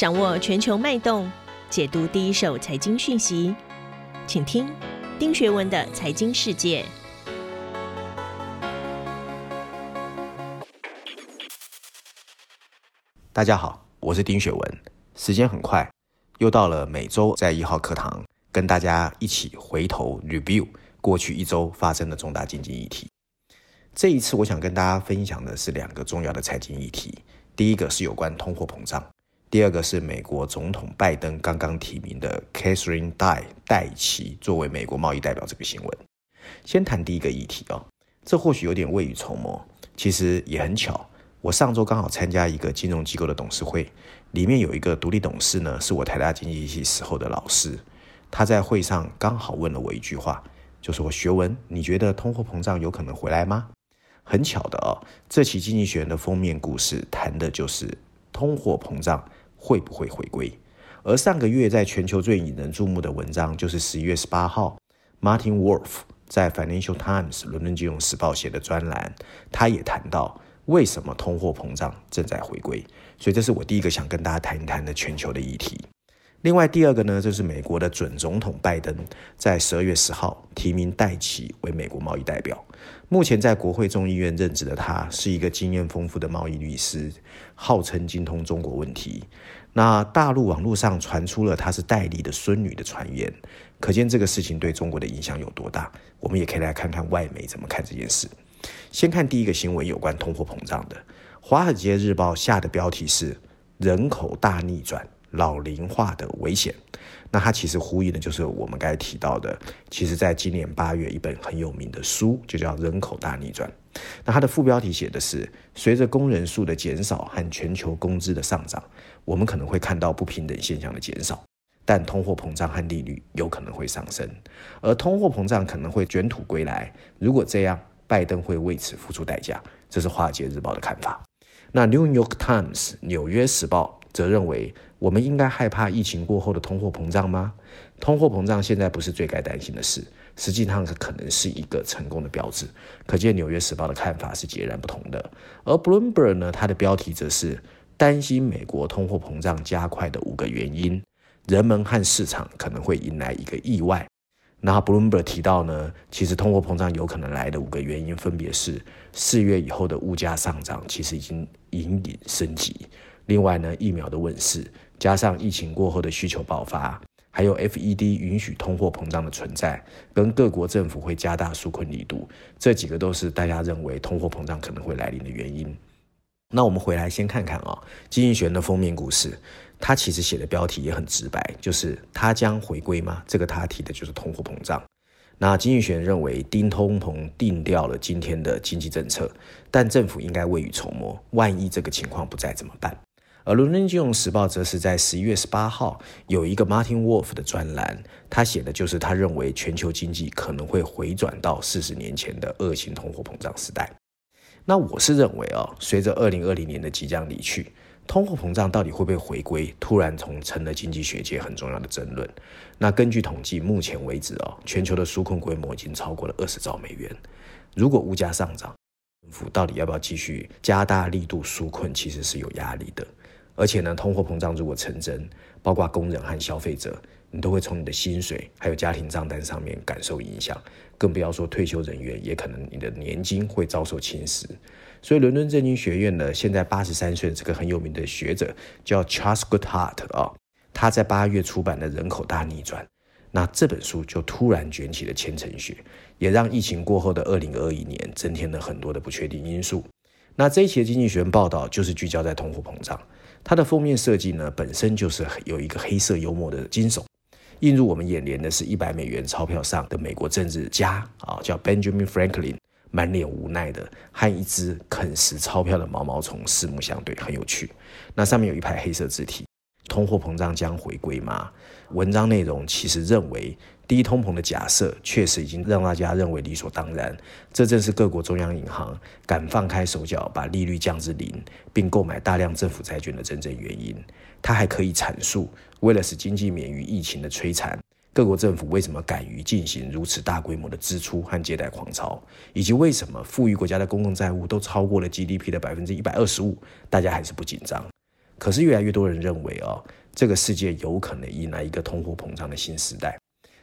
掌握全球脉动，解读第一手财经讯息，请听丁学文的财经世界。大家好，我是丁学文。时间很快，又到了每周在一号课堂跟大家一起回头 review 过去一周发生的重大经济议题。这一次，我想跟大家分享的是两个重要的财经议题。第一个是有关通货膨胀，第二个是美国总统拜登刚刚提名的 Catherine Dai 戴琪作为美国贸易代表这个新闻。先谈第一个议题啊、哦，这或许有点未雨绸缪，其实也很巧。我上周刚好参加一个金融机构的董事会，里面有一个独立董事呢，是我台大经济系时候的老师。他在会上刚好问了我一句话，就是我：“学文，你觉得通货膨胀有可能回来吗？”很巧的哦，这期《经济学人》的封面故事谈的就是通货膨胀会不会回归。而上个月在全球最引人注目的文章，就是十一月十八号，Martin Wolf 在《Financial Times》伦敦金融时报写的专栏，他也谈到。为什么通货膨胀正在回归？所以这是我第一个想跟大家谈一谈的全球的议题。另外第二个呢，就是美国的准总统拜登在十二月十号提名戴奇为美国贸易代表。目前在国会众议院任职的他是一个经验丰富的贸易律师，号称精通中国问题。那大陆网络上传出了他是戴笠的孙女的传言，可见这个事情对中国的影响有多大。我们也可以来看看外媒怎么看这件事。先看第一个新闻，有关通货膨胀的，《华尔街日报》下的标题是“人口大逆转，老龄化的危险”。那它其实呼应的就是我们刚才提到的，其实在今年八月一本很有名的书就叫《人口大逆转》。那它的副标题写的是：随着工人数的减少和全球工资的上涨，我们可能会看到不平等现象的减少，但通货膨胀和利率有可能会上升，而通货膨胀可能会卷土归来。如果这样，拜登会为此付出代价，这是《华尔街日报》的看法。那《New York Times》纽约时报则认为，我们应该害怕疫情过后的通货膨胀吗？通货膨胀现在不是最该担心的事，实际上是可能是一个成功的标志。可见《纽约时报》的看法是截然不同的。而 Bloomberg 呢，它的标题则是担心美国通货膨胀加快的五个原因，人们和市场可能会迎来一个意外。那 Bloomberg 提到呢，其实通货膨胀有可能来的五个原因，分别是四月以后的物价上涨，其实已经隐隐升级；另外呢，疫苗的问世，加上疫情过后的需求爆发，还有 FED 允许通货膨胀的存在，跟各国政府会加大纾困力度，这几个都是大家认为通货膨胀可能会来临的原因。那我们回来先看看啊、哦，经济学人的封面故事。他其实写的标题也很直白，就是他将回归吗？这个他提的就是通货膨胀。那经济学人认为，丁通膨定掉了今天的经济政策，但政府应该未雨绸缪，万一这个情况不再怎么办？而伦敦金融时报则是在十一月十八号有一个 Martin Wolf 的专栏，他写的就是他认为全球经济可能会回转到四十年前的恶性通货膨胀时代。那我是认为啊，随着二零二零年的即将离去。通货膨胀到底会不会回归？突然从成了经济学界很重要的争论。那根据统计，目前为止哦，全球的纾困规模已经超过了二十兆美元。如果物价上涨，政府到底要不要继续加大力度纾困？其实是有压力的。而且呢，通货膨胀如果成真，包括工人和消费者，你都会从你的薪水还有家庭账单上面感受影响。更不要说退休人员，也可能你的年金会遭受侵蚀。所以，伦敦政经学院呢，现在八十三岁的这个很有名的学者叫 Charles Goodhart 啊，他在八月出版的《人口大逆转》，那这本书就突然卷起了千层雪，也让疫情过后的二零二一年增添了很多的不确定因素。那这一期的经济学人报道就是聚焦在通货膨胀，它的封面设计呢，本身就是有一个黑色幽默的惊悚，映入我们眼帘的是一百美元钞票上的美国政治家啊，叫 Benjamin Franklin。满脸无奈的和一只啃食钞票的毛毛虫四目相对，很有趣。那上面有一排黑色字体：“通货膨胀将回归吗？”文章内容其实认为，低通膨的假设确实已经让大家认为理所当然。这正是各国中央银行敢放开手脚把利率降至零，并购买大量政府债券的真正原因。它还可以阐述，为了使经济免于疫情的摧残。各国政府为什么敢于进行如此大规模的支出和借贷狂潮，以及为什么富裕国家的公共债务都超过了 GDP 的百分之一百二十五，大家还是不紧张？可是越来越多人认为哦，这个世界有可能迎来一个通货膨胀的新时代。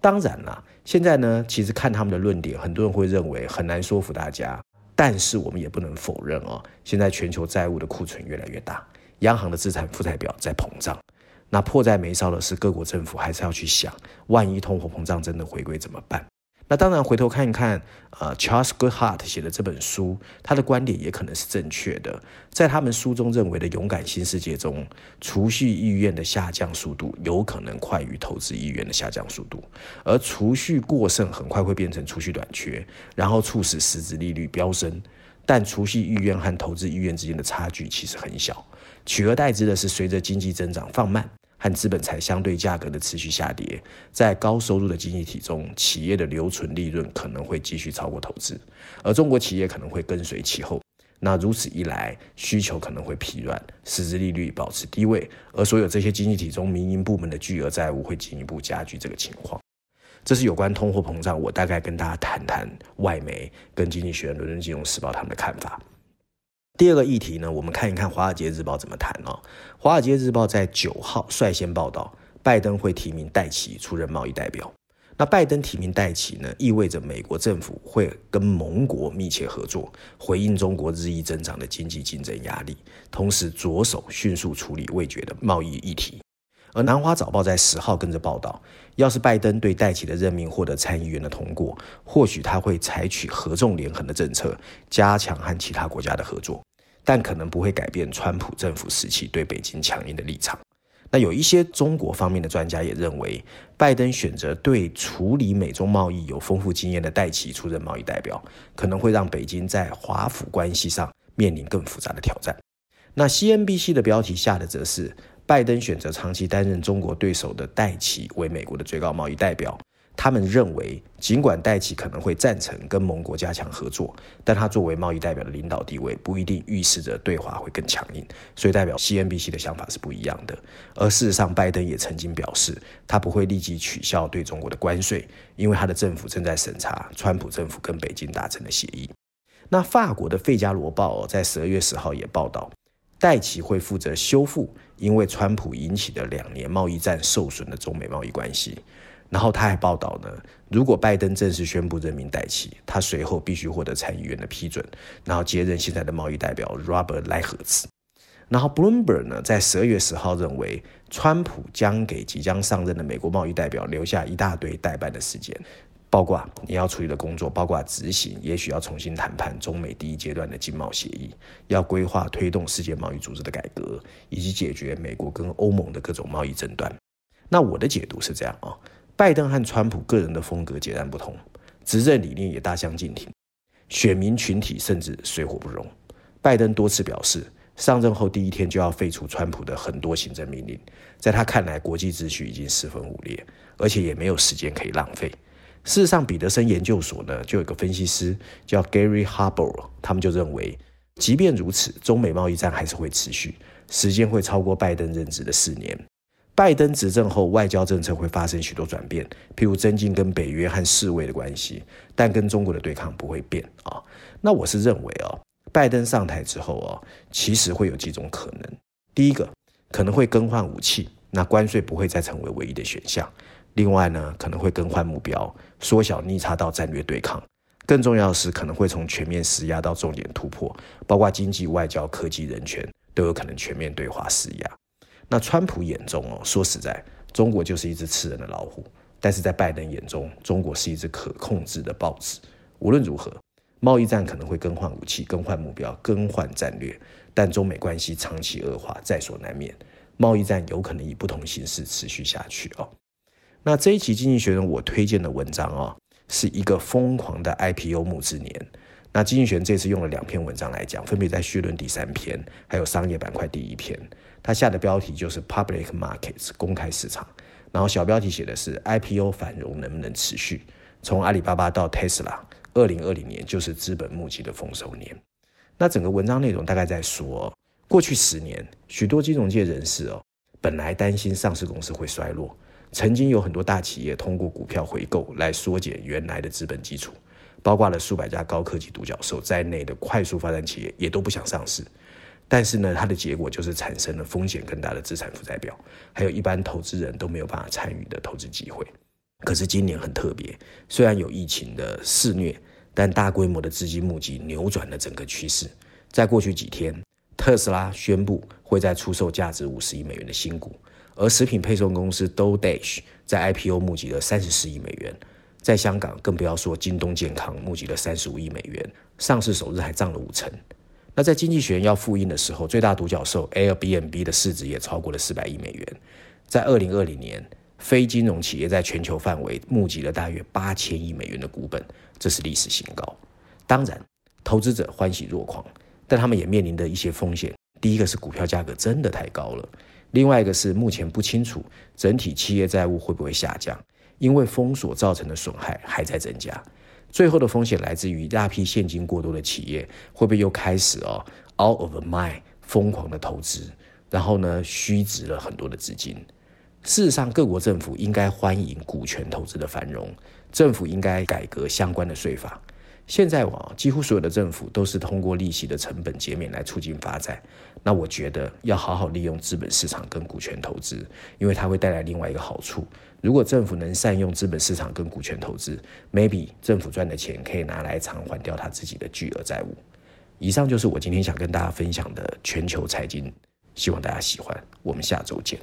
当然啦，现在呢，其实看他们的论点，很多人会认为很难说服大家。但是我们也不能否认哦，现在全球债务的库存越来越大，央行的资产负债表在膨胀。那迫在眉梢的是，各国政府还是要去想，万一通货膨胀真的回归怎么办？那当然，回头看一看，呃，Charles Goodhart 写的这本书，他的观点也可能是正确的。在他们书中认为的勇敢新世界中，储蓄意愿的下降速度有可能快于投资意愿的下降速度，而储蓄过剩很快会变成储蓄短缺，然后促使实质利率飙升。但储蓄意愿和投资意愿之间的差距其实很小，取而代之的是，随着经济增长放慢。和资本财相对价格的持续下跌，在高收入的经济体中，企业的留存利润可能会继续超过投资，而中国企业可能会跟随其后。那如此一来，需求可能会疲软，实质利率保持低位，而所有这些经济体中民营部门的巨额债务会进一步加剧这个情况。这是有关通货膨胀，我大概跟大家谈谈外媒跟经济学人、伦敦金融时报他们的看法。第二个议题呢，我们看一看《华尔街日报》怎么谈哦。《华尔街日报》在九号率先报道，拜登会提名戴琪出任贸易代表。那拜登提名戴琪呢，意味着美国政府会跟盟国密切合作，回应中国日益增长的经济竞争压力，同时着手迅速处理未决的贸易议题。而南华早报在十号跟着报道，要是拜登对戴琪的任命获得参议员的通过，或许他会采取合纵连横的政策，加强和其他国家的合作，但可能不会改变川普政府时期对北京强硬的立场。那有一些中国方面的专家也认为，拜登选择对处理美中贸易有丰富经验的戴琪出任贸易代表，可能会让北京在华府关系上面临更复杂的挑战。那 CNBC 的标题下的则是。拜登选择长期担任中国对手的戴琪为美国的最高贸易代表。他们认为，尽管戴琪可能会赞成跟盟国加强合作，但他作为贸易代表的领导地位不一定预示着对华会更强硬。所以，代表 CNBC 的想法是不一样的。而事实上，拜登也曾经表示，他不会立即取消对中国的关税，因为他的政府正在审查川普政府跟北京达成的协议。那法国的《费加罗报》在十二月十号也报道。戴琪会负责修复因为川普引起的两年贸易战受损的中美贸易关系。然后他还报道呢，如果拜登正式宣布任命戴琪，他随后必须获得参议院的批准，然后接任现在的贸易代表 Robert Lighthizer。然后 Bloomberg 呢，在十二月十号认为，川普将给即将上任的美国贸易代表留下一大堆待办的时间。包括你要处理的工作，包括执行，也许要重新谈判中美第一阶段的经贸协议，要规划推动世界贸易组织的改革，以及解决美国跟欧盟的各种贸易争端。那我的解读是这样啊，拜登和川普个人的风格截然不同，执政理念也大相径庭，选民群体甚至水火不容。拜登多次表示，上任后第一天就要废除川普的很多行政命令，在他看来，国际秩序已经四分五裂，而且也没有时间可以浪费。事实上，彼得森研究所呢，就有个分析师叫 Gary Harbor，他们就认为，即便如此，中美贸易战还是会持续，时间会超过拜登任职的四年。拜登执政后，外交政策会发生许多转变，譬如增进跟北约和世卫的关系，但跟中国的对抗不会变啊。那我是认为哦，拜登上台之后哦，其实会有几种可能。第一个，可能会更换武器，那关税不会再成为唯一的选项。另外呢，可能会更换目标，缩小逆差到战略对抗。更重要的是，可能会从全面施压到重点突破，包括经济、外交、科技、人权，都有可能全面对华施压。那川普眼中哦，说实在，中国就是一只吃人的老虎；但是在拜登眼中，中国是一只可控制的豹子。无论如何，贸易战可能会更换武器、更换目标、更换战略，但中美关系长期恶化在所难免。贸易战有可能以不同形式持续下去哦。那这一期《经济学人》我推荐的文章、哦，是一个疯狂的 IPO 募资年。那《经济学人》这次用了两篇文章来讲，分别在绪论第三篇，还有商业板块第一篇。他下的标题就是 Public Markets 公开市场，然后小标题写的是 IPO 繁荣能不能持续？从阿里巴巴到 Tesla，二零二零年就是资本募集的丰收年。那整个文章内容大概在说，过去十年，许多金融界人士哦，本来担心上市公司会衰落。曾经有很多大企业通过股票回购来缩减原来的资本基础，包括了数百家高科技独角兽在内的快速发展企业也都不想上市。但是呢，它的结果就是产生了风险更大的资产负债表，还有一般投资人都没有办法参与的投资机会。可是今年很特别，虽然有疫情的肆虐，但大规模的资金募集扭转了整个趋势。在过去几天，特斯拉宣布会再出售价值五十亿美元的新股，而食品配送公司 d o d a s h 在 IPO 募集了三十四亿美元。在香港，更不要说京东健康募集了三十五亿美元，上市首日还涨了五成。那在经济学人要复印的时候，最大独角兽 Airbnb 的市值也超过了四百亿美元。在二零二零年，非金融企业在全球范围募集了大约八千亿美元的股本，这是历史新高。当然，投资者欢喜若狂，但他们也面临着一些风险。第一个是股票价格真的太高了，另外一个是目前不清楚整体企业债务会不会下降，因为封锁造成的损害还在增加。最后的风险来自于一大批现金过多的企业会不会又开始哦 out of mind 疯狂的投资，然后呢虚值了很多的资金。事实上，各国政府应该欢迎股权投资的繁荣，政府应该改革相关的税法。现在啊，几乎所有的政府都是通过利息的成本减免来促进发展。那我觉得要好好利用资本市场跟股权投资，因为它会带来另外一个好处。如果政府能善用资本市场跟股权投资，maybe 政府赚的钱可以拿来偿还掉他自己的巨额债务。以上就是我今天想跟大家分享的全球财经，希望大家喜欢。我们下周见。